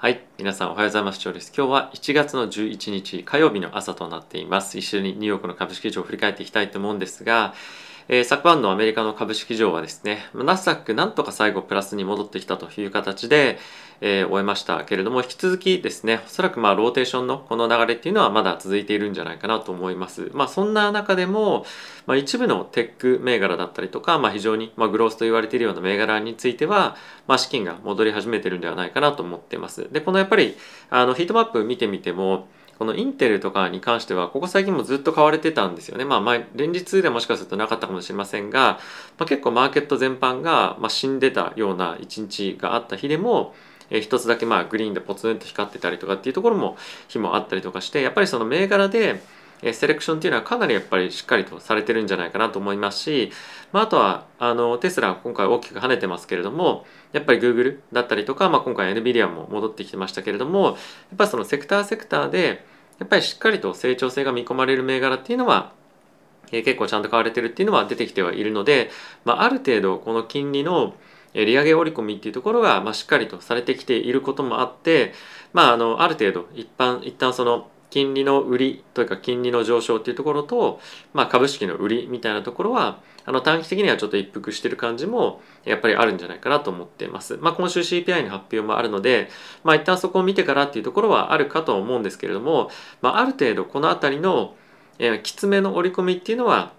はい。皆さんおはようございます。今日は1月の11日火曜日の朝となっています。一緒にニューヨークの株式市場を振り返っていきたいと思うんですが、えー、昨晩のアメリカの株式市場はですね、ナスダックなんとか最後プラスに戻ってきたという形で、えー、終えましたけれども、引き続きですね、おそらくまあローテーションのこの流れっていうのはまだ続いているんじゃないかなと思います。まあそんな中でも、まあ、一部のテック銘柄だったりとか、まあ、非常にまあグロースと言われているような銘柄については、まあ、資金が戻り始めてるんではないかなと思っています。で、このやっぱりあのヒートマップ見てみても、このインテルとかに関してはここ最近もずっと買われてたんですよね。まあ前連日でもしかするとなかったかもしれませんが、まあ、結構マーケット全般が、まあ、死んでたような一日があった日でも、えー、一つだけまあグリーンでポツンと光ってたりとかっていうところも日もあったりとかしてやっぱりその銘柄でえセレクションっていうのはかなりやっぱりしっかりとされてるんじゃないかなと思いますし、まあ、あとはあのテスラ今回大きく跳ねてますけれどもやっぱり Google だったりとか、まあ、今回 NVIDIA も戻ってきてましたけれどもやっぱりそのセクターセクターでやっぱりしっかりと成長性が見込まれる銘柄っていうのはえ結構ちゃんと買われてるっていうのは出てきてはいるので、まあ、ある程度この金利の利上げ織り込みっていうところが、まあ、しっかりとされてきていることもあって、まあ、あのある程度一般一旦その金利の売りというか金利の上昇っていうところと、まあ、株式の売りみたいなところはあの短期的にはちょっと一服してる感じもやっぱりあるんじゃないかなと思っています。まあ、今週 CPI の発表もあるので、まあ、一旦そこを見てからっていうところはあるかと思うんですけれども、まあ、ある程度この辺りの、えー、きつめの織り込みっていうのは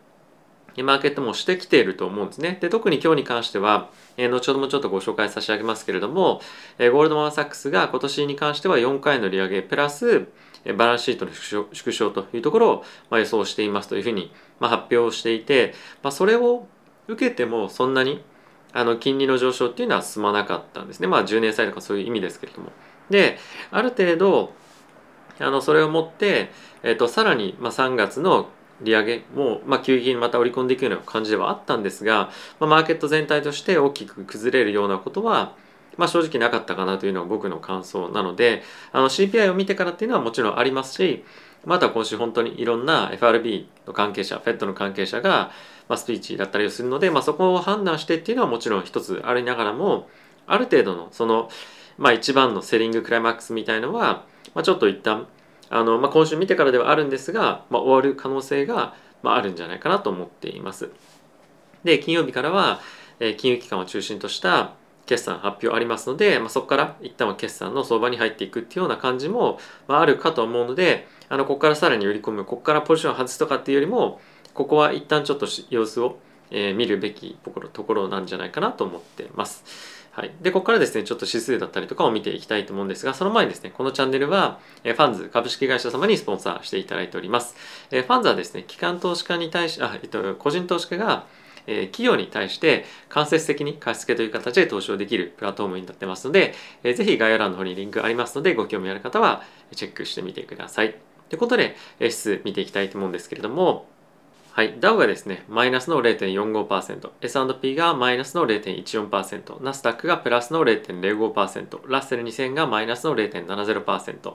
マーケットもしてきていると思うんですね。で特に今日に関しては、えー、後ほどもちょっとご紹介差し上げますけれども、えー、ゴールドマン・サックスが今年に関しては4回の利上げプラスバランスシートの縮小というところをま予想していますというふうにま発表していて、ま、それを受けてもそんなにあの金利の上昇っていうのは進まなかったんですね。まあ10年債とかそういう意味ですけれども。で、ある程度、あのそれをもって、えっ、と、さらに、ま、3月の利上げも、まあ、急激にまた織り込んでいくような感じではあったんですが、まあ、マーケット全体として大きく崩れるようなことは、まあ、正直なかったかなというのが僕の感想なのであの CPI を見てからっていうのはもちろんありますしまた今週本当にいろんな FRB の関係者 FED の関係者が、まあ、スピーチだったりをするので、まあ、そこを判断してっていうのはもちろん一つありながらもある程度のその、まあ、一番のセリングクライマックスみたいのは、まあ、ちょっと一旦あの、まあ、今週見てからではあるんですが、まあ、終わる可能性が、まあ、あるんじゃないかなと思っています。で金曜日からは、えー、金融機関を中心とした決算発表ありますので、まあ、そこから一旦は決算の相場に入っていくっていうような感じも、まあ、るかと思うのであのここからさらに売り込むここからポジションを外すとかっていうよりもここは一旦ちょっと様子を、えー、見るべきところところなんじゃないかなと思ってます。はい、でここからですねちょっと指数だったりとかを見ていきたいと思うんですがその前にですねこのチャンネルは、えー、ファンズ株式会社様にスポンサーしていただいております、えー、ファンズはですね機関投資家に対しあ、えっと、個人投資家がえ企業に対して間接的に貸付という形で投資をできるプラットフォームになってますので、えー、ぜひ概要欄の方にリンクありますのでご興味ある方はチェックしてみてください。ということで、指数見ていきたいと思うんですけれども、はい、ダウがですね、マイナスの0.45%、S&P がマイナスの0.14%、ナスダックがプラスの0.05%、ラッセル2000がマイナスの0.70%、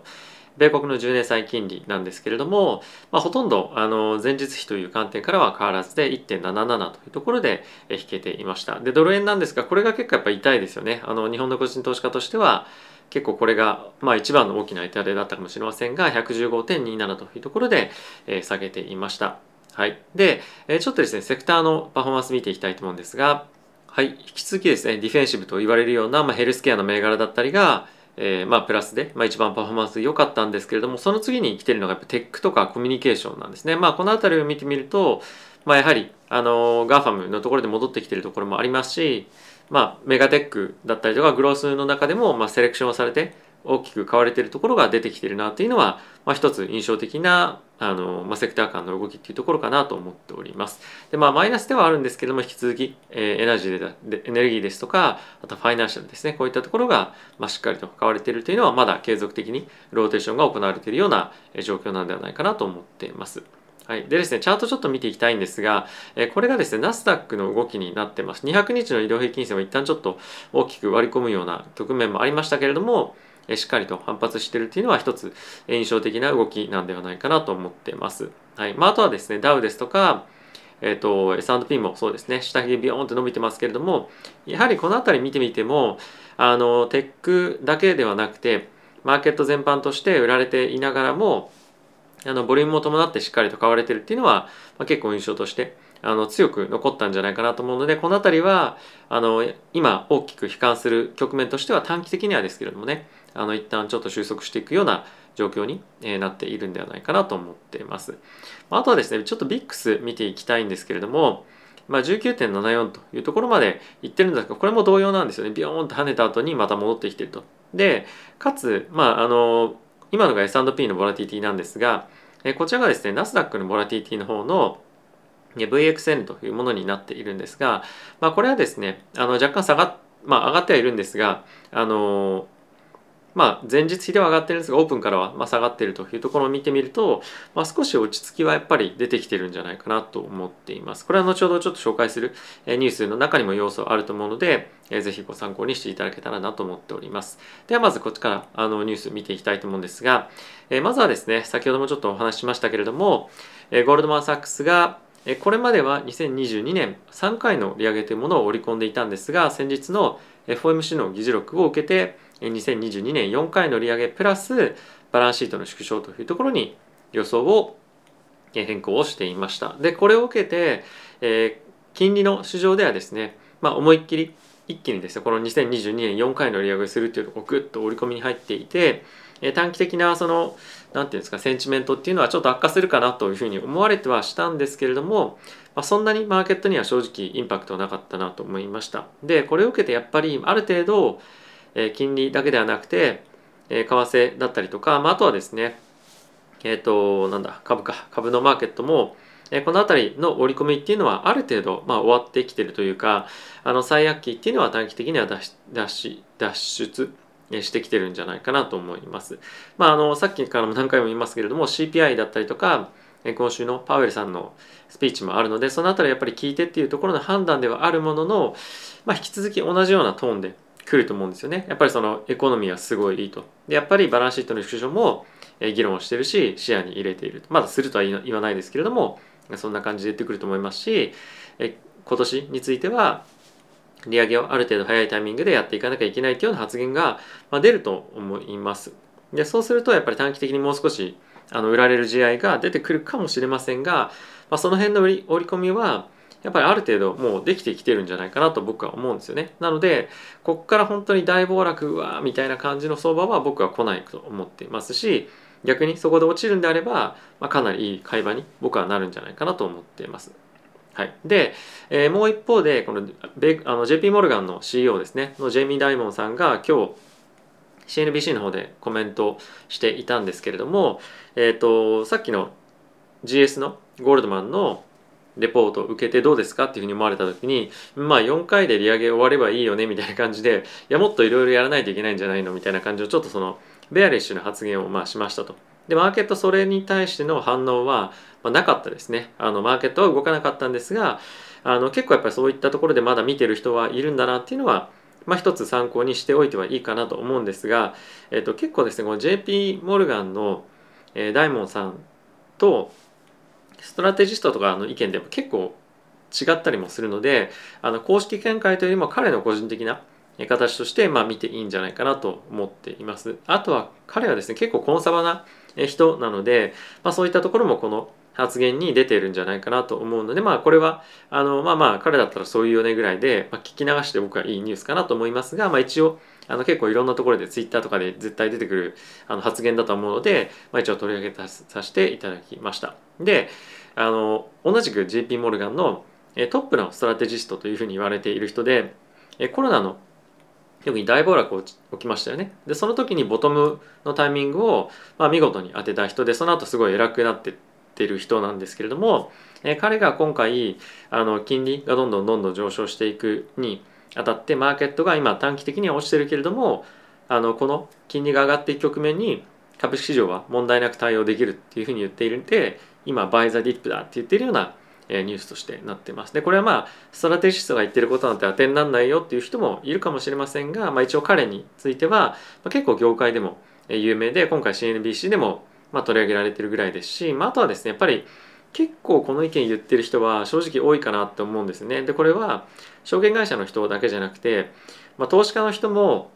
米国の10年債金利なんですけれども、まあ、ほとんどあの前日比という観点からは変わらずで1.77というところで引けていました。でドル円なんですがこれが結構やっぱり痛いですよね。あの日本の個人投資家としては結構これが、まあ、一番の大きな痛手だったかもしれませんが115.27というところで、え下げていました。はい、で、えちょっとですねセクターのパフォーマンス見ていきたいと思うんですが、はい、引き続きですねディフェンシブと言われるような、まあ、ヘルスケアの銘柄だったりがえー、まあプラスで、まあ、一番パフォーマンス良かったんですけれどもその次に来てるのがやっぱ tech とかコミュニケーションなんですね。まあこの辺りを見てみると、まあ、やはりあの GAFAM のところで戻ってきてるところもありますし、まあ、 mega tech だったりとか growth の中でも、まあ、セレクションをされて大きく買われているところが出てきてるなというのは、まあ、一つ印象的なあの、まあ、セクター間の動きっていうところかなと思っております。でまあマイナスではあるんですけども引き続き、えー、エナジーでエネルギーですとかあと financial ですねこういったところが、まあ、しっかりと買われているというのはまだ継続的にローテーションが行われているような状況なんではないかなと思っています。はい、でですね、チャートちょっと見ていきたいんですが、えこれがですね、ナスダックの動きになってます。200日の移動平均線を一旦ちょっと大きく割り込むような局面もありましたけれども、しっかりと反発しているっていうのは一つ印象的な動きなんではないかなと思っています。はいまあ、あとはですねダウですとか、えーと、S&P もそうですね下髭ビヨーンって伸びてますけれどもやはりこの辺り見てみてもあのテックだけではなくてマーケット全般として売られていながらもあのボリュームも伴ってしっかりと買われてるっていうのは、まあ、結構印象としてあの強く残ったんじゃないかなと思うのでこの辺りはあの今大きく悲観する局面としては短期的にはですけれどもねあの一旦ちょっと収束していくような状況になっているんではないかなと思っています。あとはですねちょっと VIX 見ていきたいんですけれどもまあ、19.74というところまでいってるんですがこれも同様なんですよねビヨーンと跳ねた後にまた戻ってきてると。でかつ、まあ、あの今のが S&P のボラティティなんですがこちらがですねナスダックのボラティティの方の VXN というものになっているんですが、まあ、これはですねあの若干下がっまあ、上がってはいるんですが、あのまあ、前日比では上がってるんですがオープンからはま下がってるというところを見てみると、まあ、少し落ち着きはやっぱり出てきてるんじゃないかなと思っています。これは後ほどちょっと紹介するニュースの中にも要素あると思うので、え、ぜひご参考にしていただけたらなと思っております。ではまずこっちからあのニュース見ていきたいと思うんですが、え、まずはですね先ほどもちょっとお話ししましたけれども、え、ゴールドマン・サックスがこれまでは2022年3回の利上げというものを織り込んでいたんですが先日の FOMC の議事録を受けて2022年4回の利上げプラスバランスシートの縮小というところに予想を変更をしていました。でこれを受けて、えー、金利の市場ではですね、まあ、思いっきり一気にですねこの2022年4回の利上げするっていうところをグッと織り込みに入っていて、えー、短期的なその何て言うんですかセンチメントっていうのはちょっと悪化するかなというふうに思われてはしたんですけれども、まあ、そんなにマーケットには正直インパクトはなかったなと思いました。でこれを受けてやっぱりある程度え金利だけではなくて、え為替だったりとか、まあ、あとはですねえっ、ー、となんだ株か株のマーケットもえこの辺りの織り込みっていうのはある程度、まあ、終わってきてるというかあの最悪期っていうのは短期的には脱脱脱出してきてるんじゃないかなと思います。まあ、あのさっきからも何回も言いますけれども CPI だったりとか今週のパウエルさんのスピーチもあるのでその辺りやっぱり聞いてっていうところの判断ではあるものの、まあ、引き続き同じようなトーンで来ると思うんですよね。やっぱりそのエコノミーはすごいいいと。でやっぱりバランスシートの縮小も議論をしてるし視野に入れているまだするとは言わないですけれどもそんな感じで言ってくると思いますしえ今年については利上げをある程度早いタイミングでやっていかなきゃいけないというような発言が出ると思います。でそうするとやっぱり短期的にもう少しあの売られる試合が出てくるかもしれませんが、まあ、その辺の売り織り込みはやっぱりある程度もうできてきてるんじゃないかなと僕は思うんですよね。なのでこっから本当に大暴落わみたいな感じの相場は僕は来ないと思っていますし逆にそこで落ちるんであれば、まあ、かなりいい会話に僕はなるんじゃないかなと思っています。はい、で、えー、もう一方でこのベあの JP モルガンの CEO ですねのジェイミー・ダイモンさんが今日 CNBC の方でコメントしていたんですけれども、えーとさっきの GS のゴールドマンのレポートを受けてどうですかっていうふうに思われた時にまあ4回で利上げ終わればいいよねみたいな感じでいやもっといろいろやらないといけないんじゃないの？みたいな感じのちょっとそのベアリッシュな発言をまあしましたと。でマーケットそれに対しての反応は、まあ、なかったですねあのマーケットは動かなかったんですがあの結構やっぱりそういったところでまだ見てる人はいるんだなっていうのはまあ、一つ参考にしておいてはいいかなと思うんですが、えっと、結構ですねこの JP モルガンの、えー、ダイモンさんとストラテジストとかの意見でも結構違ったりもするのであの公式見解というよりも彼の個人的な形としてまあ見ていいんじゃないかなと思っています。あとは彼はですね結構コンサバな人なので、まあ、そういったところもこの発言に出ているんじゃないかなと思うのでまあこれはあのまあまあ彼だったらそういうよねぐらいで、まあ、聞き流して僕はいいニュースかなと思いますが、まあ、一応あの結構いろんなところでツイッターとかで絶対出てくるあの発言だと思うので、まあ、一応取り上げさせていただきました。であの同じく JP モルガンのトップのストラテジストというふうに言われている人でコロナの特に大暴落を起きましたよねでその時にボトムのタイミングを、まあ、見事に当てた人でその後すごい偉くなってってる人なんですけれども、え彼が今回あの金利がどんどんどんどん上昇していくにあたってマーケットが今短期的には落ちてるけれどもあのこの金利が上がっていく局面に株式市場は問題なく対応できるっていうふうに言っているんで今バイザディップだって言ってるようなニュースとしてなってます。でこれはまあストラテジストが言ってることなんて当てにならないよっていう人もいるかもしれませんが、まあ、一応彼については、まあ、結構業界でも有名で今回 CNBC でもまあ取り上げられてるぐらいですし、まあ、あとはですねやっぱり結構この意見言ってる人は正直多いかなって思うんですね。でこれは証券会社の人だけじゃなくて、まあ、投資家の人も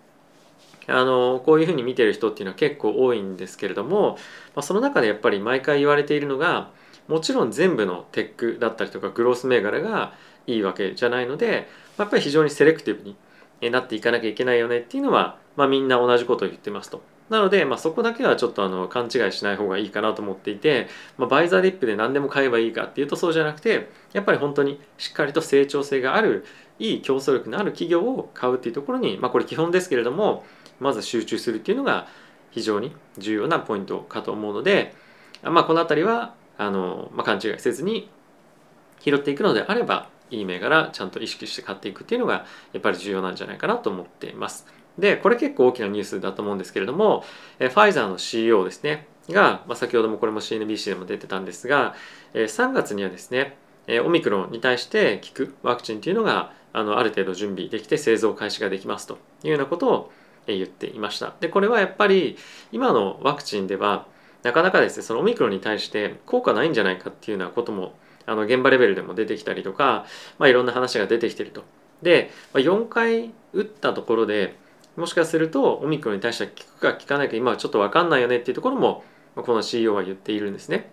あのこういうふうに見てる人っていうのは結構多いんですけれども、まあ、その中でやっぱり毎回言われているのがもちろん全部のテックだったりとかグロース銘柄がいいわけじゃないのでやっぱり非常にセレクティブになっていかなきゃいけないよねっていうのは、まあ、みんな同じことを言ってますと。なので、まあ、そこだけはちょっとあの勘違いしない方がいいかなと思っていて、まあ、バイザーディップで何でも買えばいいかっていうとそうじゃなくてやっぱり本当にしっかりと成長性があるいい競争力のある企業を買うっていうところに、まあ、これ基本ですけれどもまず集中するっていうのが非常に重要なポイントかと思うので、まあ、この辺りはあの、まあ、勘違いせずに拾っていくのであればいい銘柄ちゃんと意識して買っていくっていうのがやっぱり重要なんじゃないかなと思っています。でこれ結構大きなニュースだと思うんですけれどもファイザーの CEO ですねが、まあ、先ほどもこれも CNBC でも出てたんですが3月にはですねオミクロンに対して効くワクチンっていうのがあのある程度準備できて製造開始ができますというようなことを言っていました。でこれはやっぱり今のワクチンではなかなかですねそのオミクロンに対して効果ないんじゃないかっていうようなこともあの現場レベルでも出てきたりとか、まあ、いろんな話が出てきてると。でま4回打ったところでもしかするとオミクロンに対しては効くか効かないか今はちょっと分かんないよねっていうところもこの CEO は言っているんですね。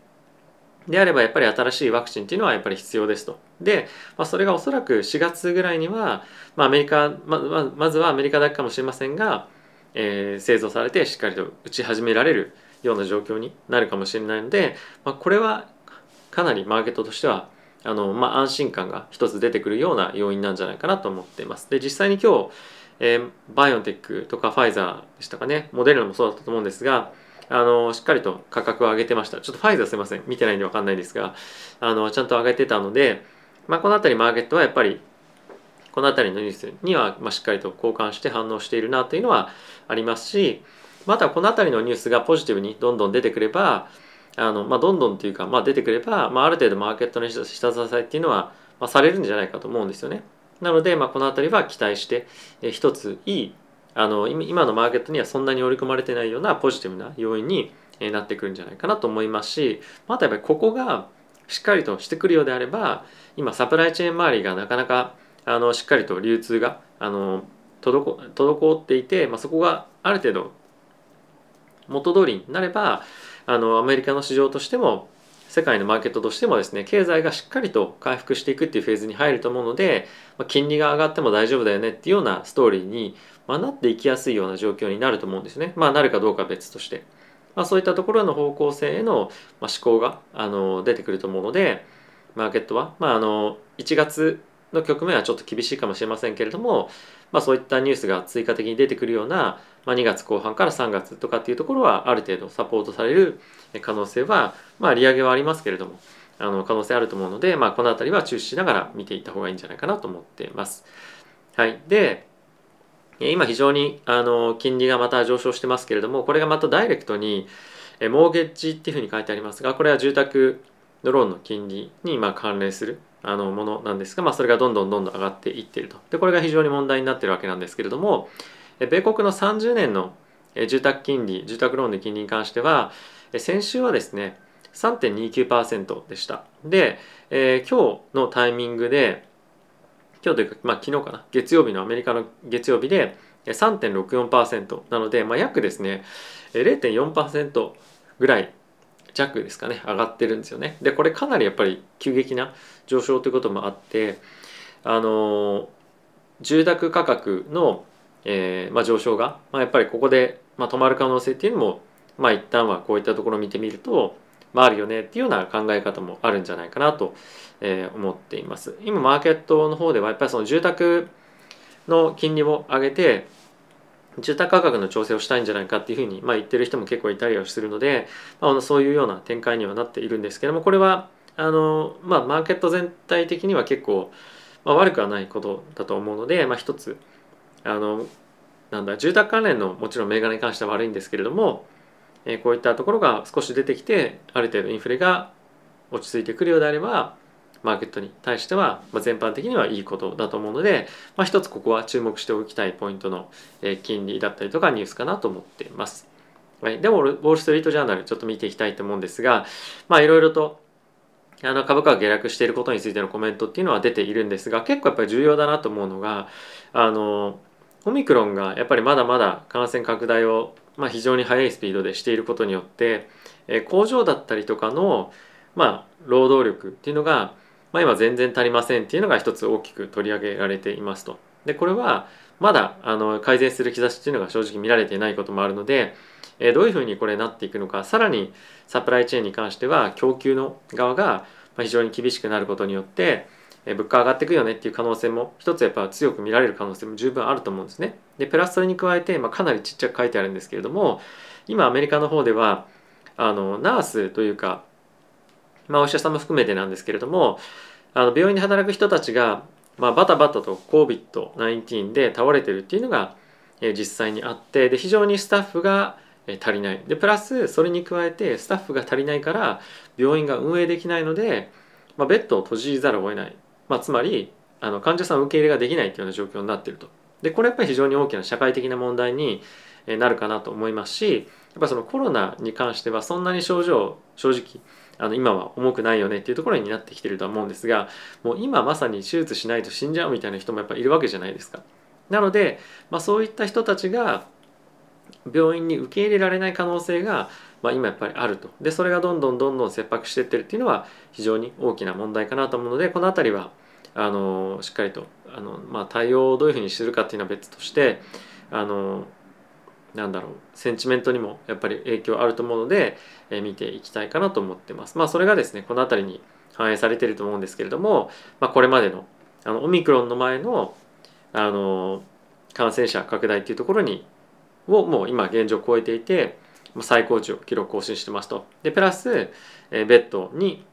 であればやっぱり新しいワクチンっていうのはやっぱり必要ですと。で、まあ、それがおそらく4月ぐらいには、まあ、アメリカままずはアメリカだけかもしれませんが、えー、製造されてしっかりと打ち始められるような状況になるかもしれないので、まあ、これはかなりマーケットとしてはあの、まあ、安心感が一つ出てくるような要因なんじゃないかなと思っています。で実際に今日えー、バイオンテックとかファイザーでしたかね。モデルナもそうだったと思うんですがあのしっかりと価格を上げてました。ちょっとファイザーすいません。見てないんで分かんないですがあのちゃんと上げてたので、まあ、この辺りマーケットはやっぱりこの辺りのニュースには、まあ、しっかりと交換して反応しているなというのはありますしまたこの辺りのニュースがポジティブにどんどん出てくればあの、まあ、どんどんというか、まあ、出てくれば、まあ、ある程度マーケットの下支えっていうのは、まあ、されるんじゃないかと思うんですよね。なので、まあ、この辺りは期待して、え一ついいあの今のマーケットにはそんなに織り込まれてないようなポジティブな要因になってくるんじゃないかなと思いますしまたやっぱりここがしっかりとしてくるようであれば今サプライチェーン周りがなかなかあのしっかりと流通があの滞っていて、まあ、そこがある程度元通りになればあのアメリカの市場としても世界のマーケットとしてもですね経済がしっかりと回復していくっていうフェーズに入ると思うので、ま、金利が上がっても大丈夫だよねっていうようなストーリーに、ま、なっていきやすいような状況になると思うんですね。まあなるかどうかは別として、まあ、そういったところの方向性への、ま、思考があの出てくると思うのでマーケットは、まあ、あの1月の局面はちょっと厳しいかもしれませんけれども、まあ、そういったニュースが追加的に出てくるような、まあ、2月後半から3月とかっていうところはある程度サポートされる可能性はまあ利上げはありますけれどもあの可能性あると思うので、まあ、この辺りは注視しながら見ていった方がいいんじゃないかなと思っています。はい、で今非常にあの金利がまた上昇してますけれどもこれがまたダイレクトにモーゲッジっていうふうに書いてありますがこれは住宅のローンの金利にま関連するあのものなんですが、まあ、それがどんどんどんどん上がっていっていると。でこれが非常に問題になってるわけなんですけれども米国の30年の住宅金利住宅ローンの金利に関しては先週はですね3.29%でした。で、えー、今日のタイミングで今日というか、まあ、昨日かな月曜日のアメリカの月曜日で3.64%なので、まあ、約ですね0.4%ぐらい弱ですかね上がってるんですよね。でこれかなりやっぱり急激な上昇ということもあってあの住宅価格の、えーまあ、上昇が、まあ、やっぱりここで、まあ、止まる可能性っていうのもまあ一旦はこういったところを見てみると、まあ、あるよねっていうような考え方もあるんじゃないかなと、えー、思っています。今マーケットの方ではやっぱりその住宅の金利を上げて住宅価格の調整をしたいんじゃないかっていうふうに、まあ、言ってる人も結構いたりはするので、まあ、そういうような展開にはなっているんですけどもこれはあの、まあ、マーケット全体的には結構、まあ、悪くはないことだと思うので、まあ、一つあのなんだ住宅関連のもちろん銘柄に関しては悪いんですけれども、えー、こういったところが少し出てきてある程度インフレが落ち着いてくるようであればマーケットに対しては、まあ、全般的にはいいことだと思うので、まあ、一つここは注目しておきたいポイントの、え、金利だったりとかニュースかなと思っています。はい、でもウォール・ストリート・ジャーナルちょっと見ていきたいと思うんですがまあいろいろとあの株価が下落していることについてのコメントっていうのは出ているんですが結構やっぱり重要だなと思うのがあのオミクロンがやっぱりまだまだ感染拡大を、まあ、非常に速いスピードでしていることによって、え工場だったりとかの、まあ、労働力っていうのが、まあ、今全然足りませんっていうのが一つ大きく取り上げられていますと。でこれはまだあの改善する兆しっていうのが正直見られていないこともあるので、えどういうふうにこれなっていくのかさらにサプライチェーンに関しては供給の側が非常に厳しくなることによってえ物価上がっていくよねっていう可能性も一つやっぱ強く見られる可能性も十分あると思うんですね。でプラスそれに加えて、まあ、かなりちっちゃく書いてあるんですけれども今アメリカの方ではあのナースというか、まあ、お医者さんも含めてなんですけれどもあの病院で働く人たちが、まあ、バタバタと COVID-19 で倒れてるっていうのが、え実際にあってで非常にスタッフが足りない。でプラスそれに加えてスタッフが足りないから病院が運営できないので、まあ、ベッドを閉じざるを得ない、まあ、つまりあの患者さん受け入れができないというような状況になっていると。でこれやっぱり非常に大きな社会的な問題になるかなと思いますしやっぱそのコロナに関してはそんなに症状正直あの今は重くないよねっていうところになってきてるとは思うんですがもう今まさに手術しないと死んじゃうみたいな人もやっぱいるわけじゃないですか。なので、まあ、そういった人たちが病院に受け入れられない可能性が、まあ、今やっぱりあるとでそれがどんどんどんどん切迫していってるっていうのは非常に大きな問題かなと思うのでこの辺りはあのしっかりとあの、まあ、対応をどういうふうにするかっていうのは別としてあのなんだろうセンチメントにもやっぱり影響あると思うので、えー、見ていきたいかなと思ってます。まあそれがですねこの辺りに反映されていると思うんですけれども、まあ、これまでのあのオミクロンの前のあの感染者拡大っていうところにをもう今現状超えていて最高値を記録更新してますと。でプラス、えー、ベッドに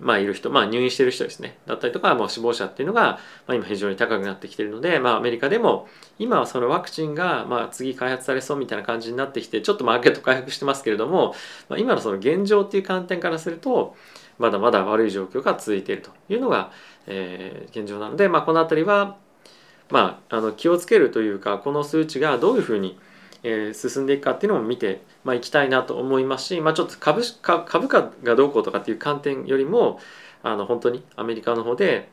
まあ、いる人、まあ、入院してる人ですね。だったりとか、もう死亡者っていうのが、まあ、今非常に高くなってきてるので、まあ、アメリカでも今はそのワクチンが、まあ、次開発されそうみたいな感じになってきてちょっとマーケット回復してますけれども、まあ、今のその現状っていう観点からするとまだまだ悪い状況が続いているというのが、えー、現状なので、まあ、この辺りは、まあ、あの気をつけるというかこの数値がどういうふうにえ、進んでいくかっていうのも見て、まあ、いきたいなと思いますし、まあ、ちょっと株株価がどうこうとかっていう観点よりもあの本当にアメリカの方で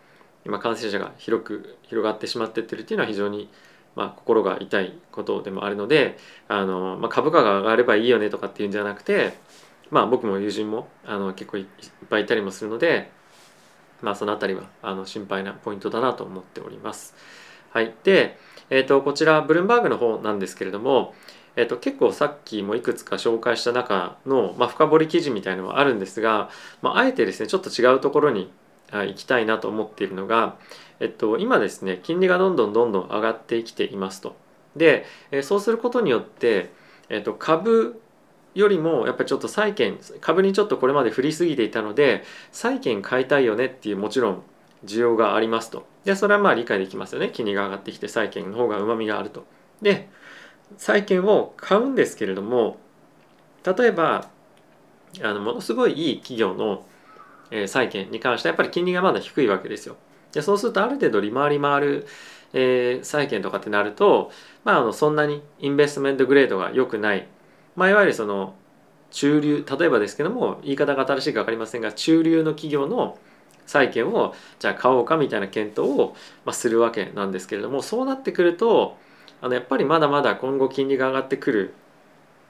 今感染者が広く広がってしまってってるっていうのは非常に、まあ、心が痛いことでもあるのであの、まあ、株価が上がればいいよねとかっていうんじゃなくて、まあ、僕も友人もあの結構いっぱいいたりもするので、まあ、その辺りはあの心配なポイントだなと思っております。はい、でえーと、こちらブルームバーグの方なんですけれども、えーと、結構さっきもいくつか紹介した中の、まあ、深掘り記事みたいのはあるんですが、まあ、あえてですねちょっと違うところに行きたいなと思っているのが、えっと、今ですね金利がどんどんどんどん上がってきていますと。で、そうすることによって、えっと、株よりもやっぱりちょっと債券株にちょっとこれまで振りすぎていたので債券買いたいよねっていうもちろん需要がありますと。で、それはまあ理解できますよね。金利が上がってきて債券の方がうまみがあると。で、債券を買うんですけれども、例えば、あのものすごいいい企業の、え債券に関してはやっぱり金利がまだ低いわけですよ。でそうするとある程度利回り回る、えー、債券とかってなると、まあ、あのそんなにインベストメントグレードが良くない、まあ、いわゆるその中流例えばですけども言い方が正しいか分かりませんが中流の企業の債券をじゃあ買おうかみたいな検討を、まあ、するわけなんですけれどもそうなってくるとあのやっぱりまだまだ今後金利が上がってくる。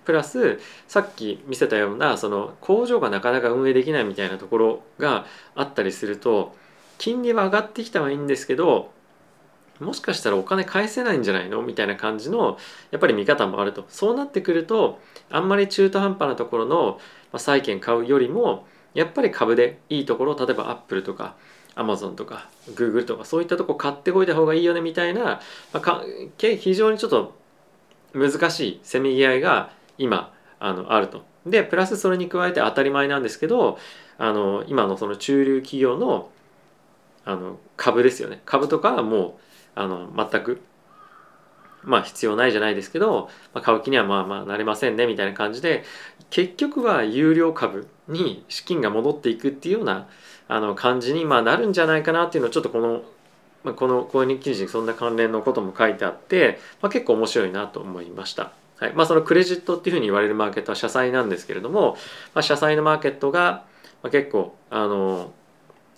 プラスさっき見せたようなその工場がなかなか運営できないみたいなところがあったりすると金利は上がってきたはいいんですけどもしかしたらお金返せないんじゃないの？みたいな感じのやっぱり見方もあると。そうなってくるとあんまり中途半端なところの債券買うよりもやっぱり株でいいところ例えばアップルとかアマゾンとかグーグルとかそういったとこ買ってこいた方がいいよねみたいな、まあ、非常にちょっと難しいせめぎ合いが今あのあると。でプラスそれに加えて当たり前なんですけどあの今のその中流企業のあの株ですよね株とかはもうあの全くまあ必要ないじゃないですけど、まあ、買う気にはまあまあなれませんねみたいな感じで結局は有料株に資金が戻っていくっていうようなあの感じにまあなるんじゃないかなっていうのをちょっとこの、まあ、この購入記事にそんな関連のことも書いてあって、まあ、結構面白いなと思いました。はいまあ、そのクレジットっていうふうに言われるマーケットは社債なんですけれども、まあ、社債のマーケットが、まあ、結構あの、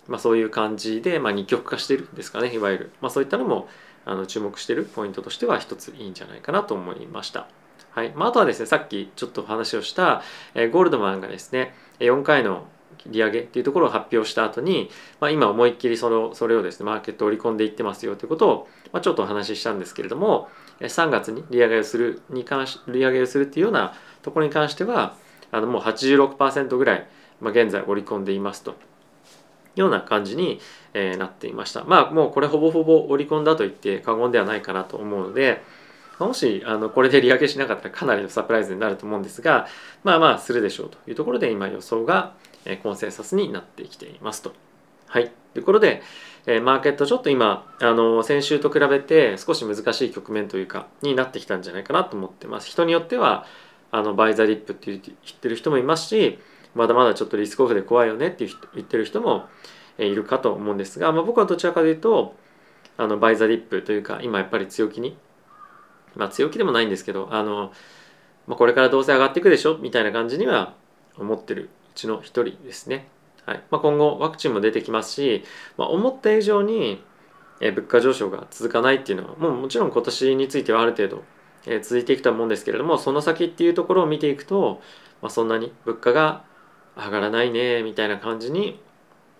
まあ、そういう感じで、まあ、二極化してるんですかねいわゆる、まあ、そういったのもあの注目してるポイントとしては一ついいんじゃないかなと思いました。はいまあ、あとはですねさっきちょっとお話をした、え、ゴールドマンがですね4回の利上げっていうところを発表した後に、まあ、今思いっきりそのそれをですねマーケットを織り込んでいってますよということを、まあ、ちょっとお話ししたんですけれども3月に利上げをするに関し利上げをするっていうようなところに関してはあのもう86%ぐらい、まあ、現在織り込んでいますとような感じに、え、なっていましたまあもうこれほぼほぼ織り込んだと言って過言ではないかなと思うのでもしあのこれで利上げしなかったらかなりのサプライズになると思うんですがまあまあするでしょうというところで今予想がコンセンサスになってきていますと。はい。ということで、えマーケットちょっと今、あの、先週と比べて少し難しい局面というか、になってきたんじゃないかなと思ってます。人によっては、あの、バイザリップって言ってる人もいますし、まだまだちょっとリスクオフで怖いよねって言ってる人もいるかと思うんですが、まあ、僕はどちらかというと、あの、バイザリップというか、今やっぱり強気に、まあ強気でもないんですけど、あの、まあ、これからどうせ上がっていくでしょ？みたいな感じには思ってるうちの一人ですね。はいまあ、今後ワクチンも出てきますし、まあ、思った以上に物価上昇が続かないっていうのはもうもちろん今年についてはある程度続いていくとは思うんですけれどもその先っていうところを見ていくと、まあ、そんなに物価が上がらないねみたいな感じに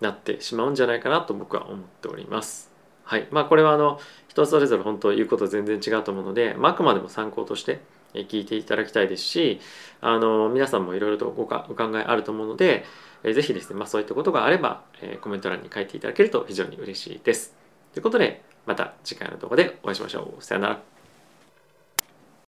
なってしまうんじゃないかなと僕は思っております。はいまあ、これはあの人それぞれ本当言うこと全然違うと思うので、まあ、あくまでも参考として聞いていただきたいですしあの皆さんもいろいろとお考えあると思うのでぜひですね、まあ、そういったことがあればコメント欄に書いていただけると非常に嬉しいです。ということでまた次回の動画でお会いしましょう。さよなら。